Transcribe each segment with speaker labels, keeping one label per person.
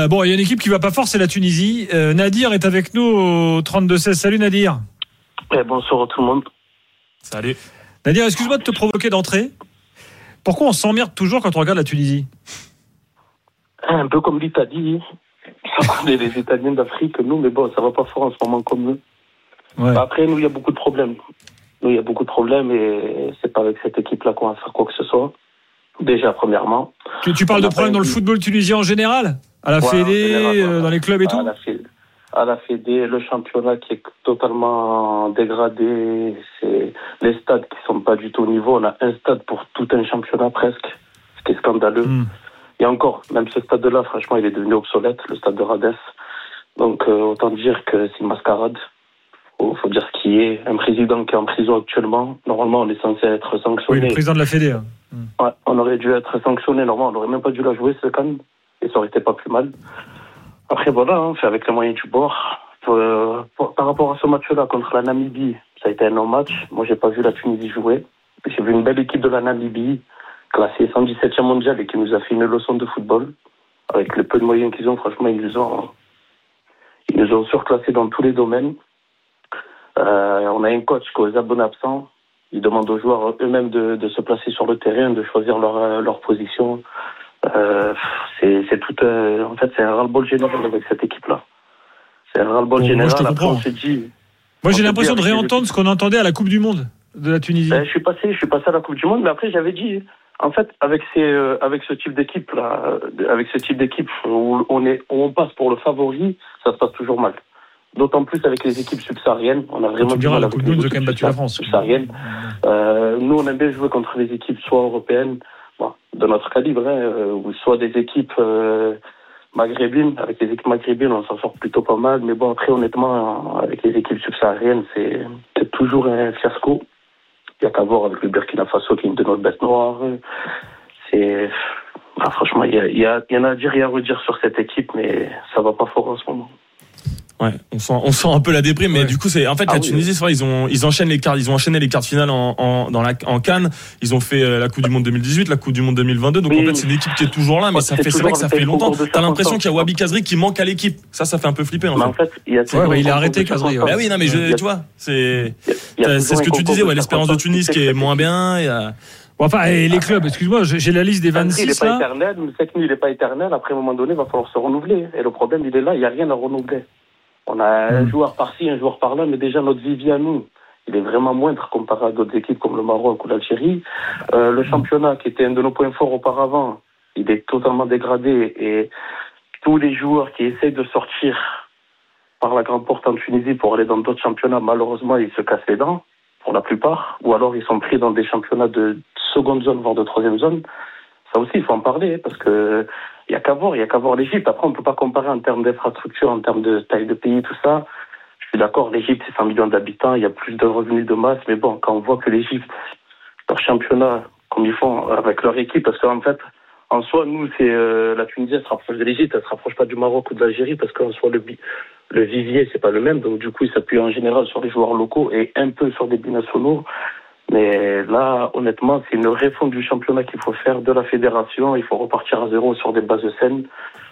Speaker 1: Euh, bon, il y a une équipe qui va pas fort, c'est la Tunisie. Euh, Nadir est avec nous au 32-16. Salut Nadir.
Speaker 2: Eh, bonsoir à tout le monde.
Speaker 1: Salut. Nadir, excuse-moi de te provoquer d'entrée. Pourquoi on s'emmerde toujours quand on regarde la Tunisie?
Speaker 2: Un peu comme l'Italie. On est les Italiens d'Afrique, nous, mais bon, ça va pas fort en ce moment comme eux.
Speaker 1: Ouais.
Speaker 2: Bah, Après, nous, il y a beaucoup de problèmes. Nous, il y a beaucoup de problèmes et c'est pas avec cette équipe-là qu'on va faire quoi que ce soit. Déjà, premièrement.
Speaker 1: Tu, tu parles de problèmes dans le football tunisien en général? À la Fédé, euh, dans les clubs et
Speaker 2: à
Speaker 1: tout
Speaker 2: la, Fédé, à la Fédé, le championnat qui est totalement dégradé, c'est les stades qui sont pas du tout au niveau. On a un stade pour tout un championnat presque, ce qui est scandaleux.
Speaker 1: Hmm.
Speaker 2: Et encore, même ce stade-là, franchement, il est devenu obsolète, le stade de Radès. Donc, euh, autant dire que c'est une mascarade. Faut, faut dire ce qui est. Un président qui est en prison actuellement, normalement, on est censé être
Speaker 1: Oui,
Speaker 2: sanctionné.
Speaker 1: le président de la Fédé. hein.
Speaker 2: Ouais, on aurait dû être sanctionné, normalement, on n'aurait même pas dû la jouer, ce can, et ça aurait été pas plus mal. Après, voilà, hein, on fait avec les moyens du bord. Euh, par rapport à ce match-là contre la Namibie, ça a été un non-match. Moi, j'ai pas vu la Tunisie jouer. J'ai vu une belle équipe de la Namibie, classée 117e mondial et qui nous a fait une leçon de football. Avec le peu de moyens qu'ils ont, franchement, ils nous ont, ils nous ont surclassés dans tous les domaines. Euh, on a un coach qui est aux abonnés absents. Ils demandent aux joueurs eux-mêmes de, se placer sur le terrain, de choisir leur, euh, leur position. Euh, c'est tout un- en fait, c'est un ras-le-bol général avec cette équipe-là. C'est un ras-le-bol
Speaker 1: Bon, moi,
Speaker 2: général.
Speaker 1: je te
Speaker 2: Après,
Speaker 1: comprends.
Speaker 2: on se dit,
Speaker 1: Moi, j'ai l'impression de réentendre ce qu'on entendait à la Coupe du Monde de la Tunisie.
Speaker 2: Ben, je suis passé, je suis passé à la Coupe du Monde, mais après j'avais dit, en fait, avec ces, euh, avec ce type d'équipe là, euh, avec ce type d'équipe où on est, où on passe pour le favori, ça se passe toujours mal. D'autant plus avec les équipes subsahariennes, on a vraiment
Speaker 1: tu diras, la Coupe du Monde, quand même battu la France.
Speaker 2: Euh, nous, on aime bien jouer contre les équipes soit européennes, de notre calibre, hein, euh, ou soit des équipes euh, maghrébines. Avec les équipes maghrébines, on s'en sort plutôt pas mal. Mais bon, après, honnêtement, avec les équipes subsahariennes, c'est toujours un fiasco. Il n'y a qu'à voir avec le Burkina Faso qui est une de nos bêtes noires. C'est. ah, franchement, il y, il y, a- il y en a à dire et à redire sur cette équipe, mais ça va pas fort en ce moment.
Speaker 3: Ouais, on sent, on sent un peu la déprime, mais
Speaker 1: Ouais.
Speaker 3: du coup, c'est en fait
Speaker 2: Ah
Speaker 3: la
Speaker 2: oui,
Speaker 3: Tunisie, c'est vrai, ils ont, ils enchaînent les cartes, ils ont enchaîné les cartes finales en, en dans la en Cannes. Ils ont fait euh, la Coupe du Monde 2018, la Coupe du Monde 2022. Donc
Speaker 2: Oui.
Speaker 3: en fait, c'est une équipe qui est toujours là, mais
Speaker 2: Ouais,
Speaker 3: ça
Speaker 2: c'est
Speaker 3: fait, c'est vrai que ça fait longtemps. T'as l'impression qu'il y a. Wabi Kazri qui manque à l'équipe. Ça, ça fait un peu flipper en fait.
Speaker 2: il y a
Speaker 1: il
Speaker 2: concours
Speaker 1: arrêté, Kazri, ouais.
Speaker 3: Bah oui, non, mais je,
Speaker 2: a-
Speaker 3: tu vois, c'est, c'est ce que tu disais, ouais, l'espérance de Tunis qui est moins bien.
Speaker 1: Bon, enfin, et les clubs, excuse-moi, j'ai la liste des
Speaker 2: Après, il
Speaker 1: 26
Speaker 2: n'est pas éternel, mais c'est que il n'est pas éternel. Après, à un moment donné, il va falloir se renouveler. Et le problème, il est là, il n'y a rien à renouveler. On a un
Speaker 1: Mm.
Speaker 2: joueur par-ci, un joueur par-là, mais déjà notre vivier à nous, il est vraiment moindre comparé à d'autres équipes comme le Maroc ou l'Algérie. Euh, le championnat, qui était un de nos points forts auparavant, il est totalement dégradé. Et tous les joueurs qui essayent de sortir par la grande porte en Tunisie pour aller dans d'autres championnats, malheureusement, ils se cassent les dents, la plupart. Ou alors, ils sont pris dans des championnats de seconde zone, voire de troisième zone. Ça aussi, il faut en parler, parce que il y a qu'à voir, il y a qu'à voir l'Égypte. Après, on peut pas comparer en termes d'infrastructure, en termes de taille de pays, tout ça. Je suis d'accord, l'Égypte, c'est 100 millions d'habitants, il y a plus de revenus de masse, mais bon, quand on voit que l'Égypte, leur championnat, comme ils font avec leur équipe, parce qu'en fait, en soi, nous, c'est euh, la Tunisie, elle se rapproche de l'Égypte, elle se rapproche pas du Maroc ou de l'Algérie, parce qu'en soi, le, le vivier, c'est pas le même, donc du coup, ils s'appuient en général sur les joueurs locaux et un peu sur des binationaux. Mais là, honnêtement, c'est une réforme du championnat qu'il faut faire de la fédération. Il faut repartir à zéro sur des bases saines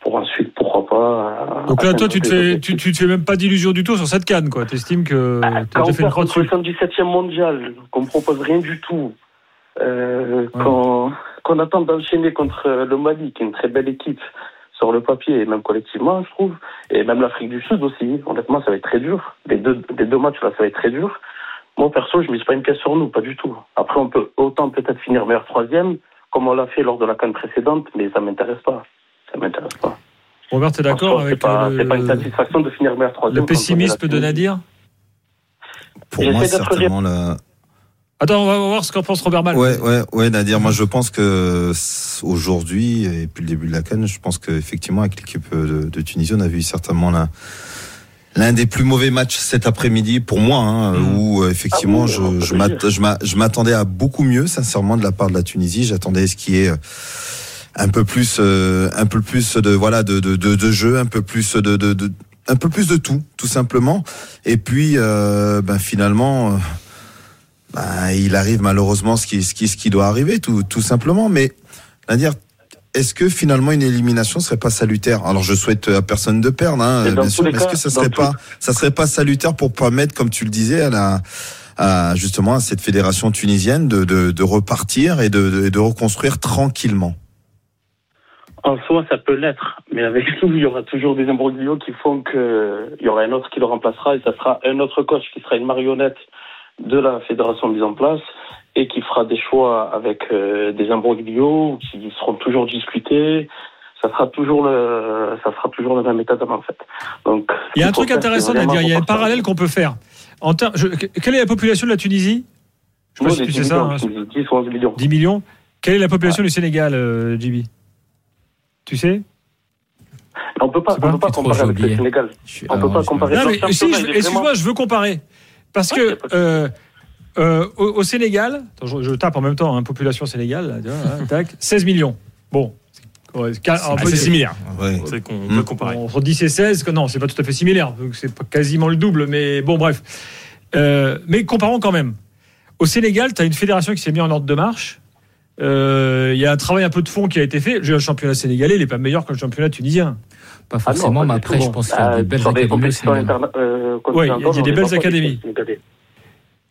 Speaker 2: pour ensuite, pourquoi pas.
Speaker 1: Donc là, toi, tu te fais, tu, te fais même pas d'illusion du tout sur cette canne, quoi. T'estimes que
Speaker 2: Ah,
Speaker 1: t'as fait une
Speaker 2: contre le 117e mondial, qu'on propose rien du tout, euh,
Speaker 1: Ouais.
Speaker 2: qu'on qu'on attend d'enchaîner contre euh, le Mali, qui est une très belle équipe sur le papier et même collectivement, je trouve, et même l'Afrique du Sud aussi. Honnêtement, ça va être très dur. Les deux, les deux matchs là, ça va être très dur. Moi, perso, je mise pas une pièce sur nous, pas du tout. Après, on peut autant peut-être finir meilleur troisième, comme on l'a fait lors de la canne précédente, mais ça m'intéresse pas. Ça m'intéresse pas.
Speaker 1: Robert, t'es
Speaker 2: En
Speaker 1: d'accord avec
Speaker 2: C'est pas, c'est pas une
Speaker 1: le,
Speaker 2: satisfaction de finir meilleur troisième.
Speaker 1: le pessimisme de. Nadir?
Speaker 4: Pour
Speaker 2: J'essaie
Speaker 4: moi, certainement la.
Speaker 1: Attends, on va voir ce qu'en pense Robert Mal.
Speaker 4: Ouais, ouais, ouais, Nadir. Moi, je pense que aujourd'hui et depuis le début de la canne, je pense qu'effectivement, avec l'équipe de, de Tunisie, on a vu certainement la l'un des plus mauvais matchs cet après-midi pour moi, hein,
Speaker 1: Mhm.
Speaker 4: où euh, effectivement,
Speaker 2: Ah oui,
Speaker 4: je, je m'attendais à beaucoup mieux, sincèrement, de la part de la Tunisie. J'attendais ce qui est euh, un peu plus, euh, un peu plus de voilà, de de, de, de jeu, un peu plus de, de, de un peu plus de tout, tout simplement. Et puis, euh, ben finalement. euh, bah, il arrive malheureusement ce qui, ce qui, ce qui doit arriver, tout, tout simplement. Mais, à dire, est-ce que finalement une élimination serait pas salutaire? Alors je souhaite à personne de perdre, hein, bien sûr. mais Est-ce que ça serait pas, ça serait pas salutaire pour permettre, comme tu le disais, à la, à, justement à cette fédération tunisienne de, de, de repartir et de, de, de reconstruire tranquillement?
Speaker 2: En soi, ça peut l'être, mais avec nous, il y aura toujours des imbroglios qui font que il y aura un autre qui le remplacera et ça sera un autre coach qui sera une marionnette de la fédération mise en place et qui fera des choix avec euh, des imbroglios qui seront toujours discutés. Ça sera toujours le, ça sera toujours le même état d'âme en fait. Donc,
Speaker 1: Il y a un
Speaker 2: c'est
Speaker 1: truc
Speaker 2: ça
Speaker 1: intéressant
Speaker 2: c'est
Speaker 1: à dire. Il y a un parallèle qu'on peut faire. En ter- je- quelle est la population de la Tunisie? Je sais
Speaker 2: Nous,
Speaker 1: pas si
Speaker 2: on est
Speaker 1: tu
Speaker 2: 10
Speaker 1: sais ça.
Speaker 2: millions,
Speaker 1: hein.
Speaker 2: tu me dis 10 ou 11 millions.
Speaker 1: 10 millions. Quelle est la population du Sénégal, euh, JB Tu sais?
Speaker 2: On peut pas,
Speaker 1: C'est pas
Speaker 2: on peut pas comparer avec le. Sénégal. On peut
Speaker 5: alors,
Speaker 2: pas comparer.
Speaker 1: Excuse-moi,
Speaker 2: vraiment-
Speaker 1: je veux comparer. Parce
Speaker 2: Ouais,
Speaker 1: que euh, euh, au, au Sénégal, attends, je, je tape en même temps, hein, population Sénégal, là, tu vois, hein, tac, 16 millions. Bon. C'est-
Speaker 3: Ah, similaire.
Speaker 4: Ouais.
Speaker 3: C'est qu'on
Speaker 4: Mm.
Speaker 3: peut comparer.
Speaker 1: Entre 10 et 16, que non, c'est pas tout à fait similaire. C'est quasiment le double, mais bon, bref. Euh, mais comparons quand même. Au Sénégal, tu as une fédération qui s'est mise en ordre de marche. Euh, Il y a un travail un peu de fond qui a été fait. Le championnat sénégalais, il n'est pas meilleur que le championnat tunisien.
Speaker 5: Pas
Speaker 2: Ah non,
Speaker 5: forcément,
Speaker 2: pas
Speaker 5: mais après,
Speaker 2: tout.
Speaker 5: je pense qu'il y a
Speaker 2: Ah,
Speaker 5: des belles académies
Speaker 2: interna- euh,
Speaker 1: Ouais, il y a- des belles académies.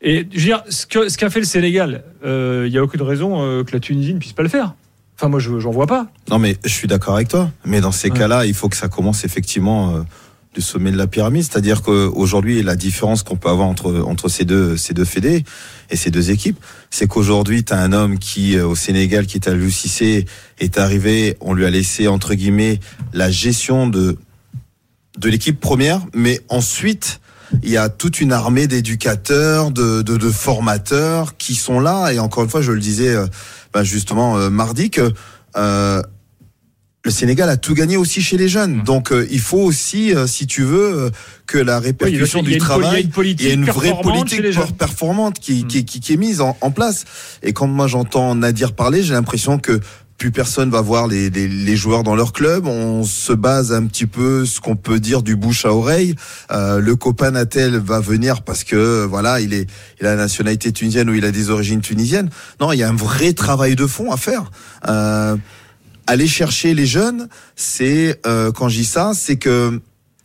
Speaker 1: Et je veux dire, ce qu'a fait le Sénégal, euh, il n'y a aucune raison euh, que la Tunisie ne puisse pas le faire. Enfin, moi, je j'en vois pas.
Speaker 4: Non, mais je suis d'accord avec toi. Mais dans ces
Speaker 1: Ouais.
Speaker 4: cas-là, il faut que ça commence effectivement euh, du sommet de la pyramide. C'est-à-dire qu'aujourd'hui, la différence qu'on peut avoir entre, entre ces deux, ces deux fédés et ces deux équipes, c'est qu'aujourd'hui, tu as un homme qui, euh, au Sénégal, qui est à l'UCC, est arrivé, on lui a laissé, entre guillemets, la gestion de, de l'équipe première, mais ensuite, il y a toute une armée d'éducateurs, de, de, de formateurs qui sont là. Et encore une fois, je le disais euh, bah, justement euh, mardi que euh, le Sénégal a tout gagné aussi chez les jeunes. Donc euh, il faut aussi, euh, si tu veux, euh, que la répercussion du
Speaker 1: une poli- il y a
Speaker 4: travail il y a une vraie politique performante qui,
Speaker 1: Mm.
Speaker 4: qui, qui, qui est mise en, en place. Et quand moi j'entends Nadir parler, j'ai l'impression que plus personne va voir les, les, les joueurs dans leur club. On se base un petit peu ce qu'on peut dire du bouche à oreille. Euh, le copain Natel va venir parce que voilà, il est il a la nationalité tunisienne ou il a des origines tunisiennes. Non, il y a un vrai travail de fond à faire. Euh, aller chercher les jeunes, c'est euh, quand je dis ça, c'est que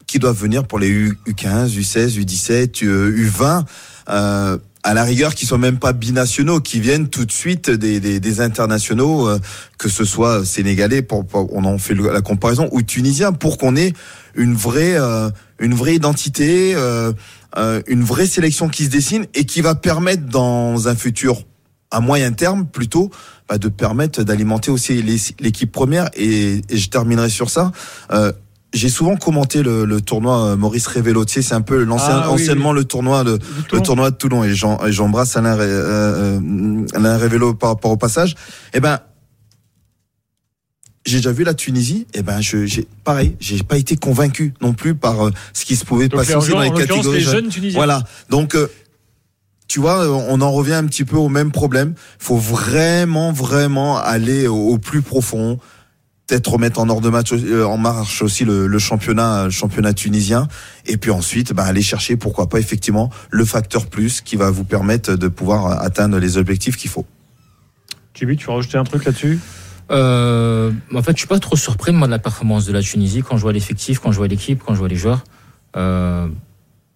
Speaker 4: qui doivent venir pour les U, 15 U16, U17, U, 20 euh, à la rigueur qui sont même pas binationaux, qui viennent tout de suite des, des, des internationaux, euh, que ce soit sénégalais, pour, pour- on en fait la comparaison, ou tunisiens, pour qu'on ait une vraie, euh, une vraie identité, euh, euh, une vraie sélection qui se dessine et qui va permettre dans un futur à moyen terme plutôt bah, de permettre d'alimenter aussi l'équipe première et, et je terminerai sur ça. Euh, j'ai souvent commenté le, le tournoi euh, Maurice Révélo. Tu sais, c'est un peu l'ancien,
Speaker 1: Ah, oui,
Speaker 4: anciennement le tournoi, le, le tournoi de Toulon. Et j'embrasse Alain, euh, Alain Révélo par rapport au passage. Eh ben, j'ai déjà vu la Tunisie. Eh ben, je, j'ai pareil, j'ai pas été convaincu non plus par euh, ce qui se pouvait
Speaker 1: Donc,
Speaker 4: passer dans les catégories.
Speaker 1: les
Speaker 4: jeunes.
Speaker 1: jeunes tunisiens.
Speaker 4: Voilà. Donc, euh, tu vois, euh, on en revient un petit peu au même problème. faut vraiment, vraiment aller au, au plus profond. Peut-être remettre en ordre de match, euh, en marche aussi le, le championnat, le championnat tunisien, et puis ensuite, bah, aller chercher, pourquoi pas effectivement, le facteur plus qui va vous permettre de pouvoir euh, atteindre les objectifs qu'il faut.
Speaker 1: Chibi, tu veux rajouter un truc là-dessus?
Speaker 5: Euh, en fait, je suis pas trop surpris moi de la performance de la Tunisie quand je vois l'effectif, quand je vois l'équipe, quand je vois les joueurs. Euh,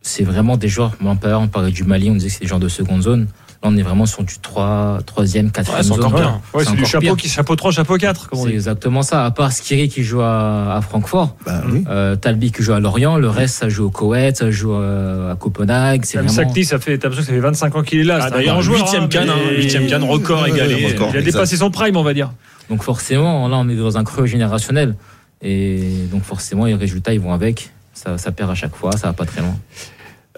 Speaker 5: c'est vraiment des joueurs. Moi, on parlait du Mali, on disait que c'est des joueurs de seconde zone. Là, on est vraiment sur du 3, 3e, 4e
Speaker 3: Ouais, c'est encore
Speaker 1: Ouais,
Speaker 3: pire.
Speaker 1: Ouais, c'est du chapeau,
Speaker 5: pire.
Speaker 1: qui, chapeau 3, chapeau 4, comme on
Speaker 5: C'est exactement ça. À part Skiri qui joue à, à Francfort,
Speaker 4: Bah, oui.
Speaker 5: euh, Talbi qui joue à Lorient, le reste, ça joue au Koweït, ça joue euh, à Copenhague. C'est vraiment.
Speaker 1: Sakti, ça fait, t'as l'impression que ça fait 25 ans qu'il est là.
Speaker 3: Ah,
Speaker 1: c'est un
Speaker 3: d'ailleurs,
Speaker 1: grand joueur.
Speaker 3: huitième
Speaker 1: hein,
Speaker 3: canne, hein,
Speaker 1: mais-
Speaker 3: huitième canne, record
Speaker 4: Ouais,
Speaker 3: égalé.
Speaker 4: record.
Speaker 1: Il a
Speaker 4: Exact.
Speaker 1: dépassé son prime, on va dire.
Speaker 5: Donc forcément, là, on est dans un creux générationnel. Et donc forcément, les résultats, ils vont avec. Ça, ça perd à chaque fois, ça va pas très loin.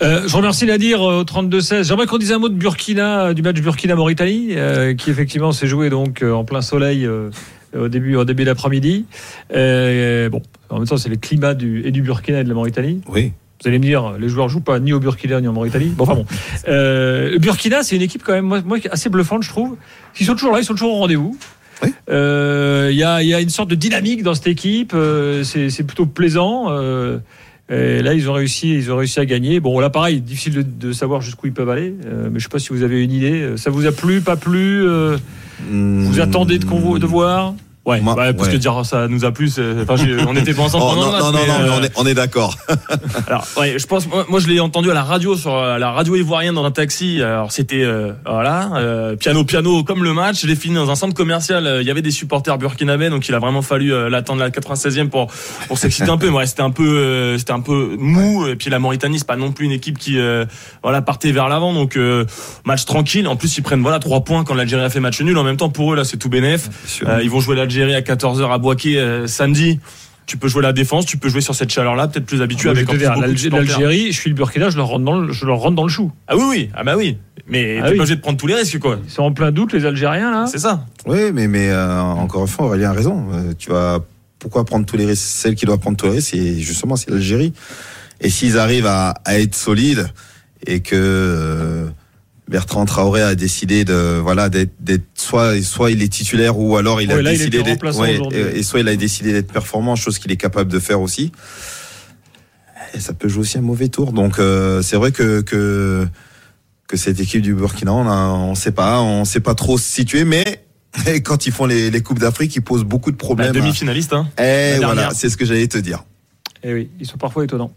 Speaker 1: Euh, je remercie Nadir euh, au 32-16. J'aimerais qu'on dise un mot de Burkina, euh, du match Burkina-Mauritanie, euh, qui effectivement s'est joué donc en plein soleil euh, au début, au début d'après-midi. Bon, en même temps, c'est le climat du, et du Burkina et de la Mauritanie.
Speaker 4: Oui.
Speaker 1: Vous allez me dire, les joueurs jouent pas ni au Burkina ni en Mauritanie. Bon, enfin bon. Euh, le Burkina, c'est une équipe quand même, moi, moi, assez bluffante, je trouve. Ils sont toujours là, ils sont toujours au rendez-vous.
Speaker 4: Oui.
Speaker 1: Euh, Il y, a, il y a une sorte de dynamique dans cette équipe. euh, c'est c'est plutôt plaisant. euh, et là, ils ont réussi, ils ont réussi à gagner. Bon, là, pareil, difficile de, de savoir jusqu'où ils peuvent aller. euh, mais je sais pas si vous avez une idée. Ça vous a plu, pas plu euh, Vous
Speaker 4: Hmm.
Speaker 1: attendez de, convo- de voir?
Speaker 3: Ouais,
Speaker 4: Moi,
Speaker 3: ouais, parce
Speaker 4: ouais.
Speaker 3: que dire ça nous a plu, enfin, on n'était pas ensemble
Speaker 4: Oh,
Speaker 3: pendant
Speaker 4: non, non, non,
Speaker 3: mais,
Speaker 4: non, mais
Speaker 3: euh,
Speaker 4: on est, on est d'accord.
Speaker 3: Alors, ouais, je pense, moi, je l'ai entendu à la radio, sur la radio ivoirienne dans un taxi. Alors, c'était, euh, voilà, euh, piano, piano, comme le match. Je l'ai fini dans un centre commercial. euh, Il y avait des supporters burkinabés, donc il a vraiment fallu euh, l'attendre la 96e pour, pour s'exciter un peu. Ouais, c'était un peu, euh, c'était un peu mou. Et puis la Mauritanie, c'est pas non plus une équipe qui, euh, voilà, partait vers l'avant. Donc, euh, match tranquille. En plus, ils prennent, voilà, trois points quand l'Algérie a fait match nul. En même temps, pour eux, là, c'est tout bénef. Euh, ils vont jouer l'Algérie à 14h à Boaké euh, samedi. Tu peux jouer la défense, tu peux jouer sur cette chaleur-là, peut-être plus habitué
Speaker 1: je
Speaker 3: avec.
Speaker 1: L'Algérie, je suis le Burkina, je leur rentre dans le, je leur rentre dans le chou.
Speaker 3: Ah oui, oui, ah bah oui. Mais
Speaker 1: Ah
Speaker 3: t'es
Speaker 1: oui.
Speaker 3: pas obligé de prendre tous les risques, quoi.
Speaker 1: Ils sont en plein doute, les Algériens, là.
Speaker 3: C'est ça.
Speaker 4: Oui, mais, mais euh, encore une fois, Aurélien a raison. Euh, tu vas, pourquoi prendre tous les risques? Celle qui doit prendre tous les risques, c'est justement c'est l'Algérie. Et s'ils arrivent à, à être solides et que euh, Bertrand Traoré a décidé de voilà d'être soit soit il est titulaire ou alors il
Speaker 1: Ouais,
Speaker 4: a
Speaker 1: là,
Speaker 4: décidé d'être
Speaker 1: aujourd'hui.
Speaker 4: et, et soit il a décidé d'être performant, chose qu'il est capable de faire aussi. Et ça peut jouer aussi un mauvais tour. Donc euh, c'est vrai que que que cette équipe du Burkina, on a, on sait pas, on sait pas trop se situer, mais quand ils font les, les coupes d'Afrique, ils posent beaucoup de
Speaker 3: La
Speaker 4: problèmes.
Speaker 3: demi-finaliste, hein.
Speaker 4: Eh voilà, c'est ce que j'allais te dire.
Speaker 1: Eh oui, ils sont parfois étonnants.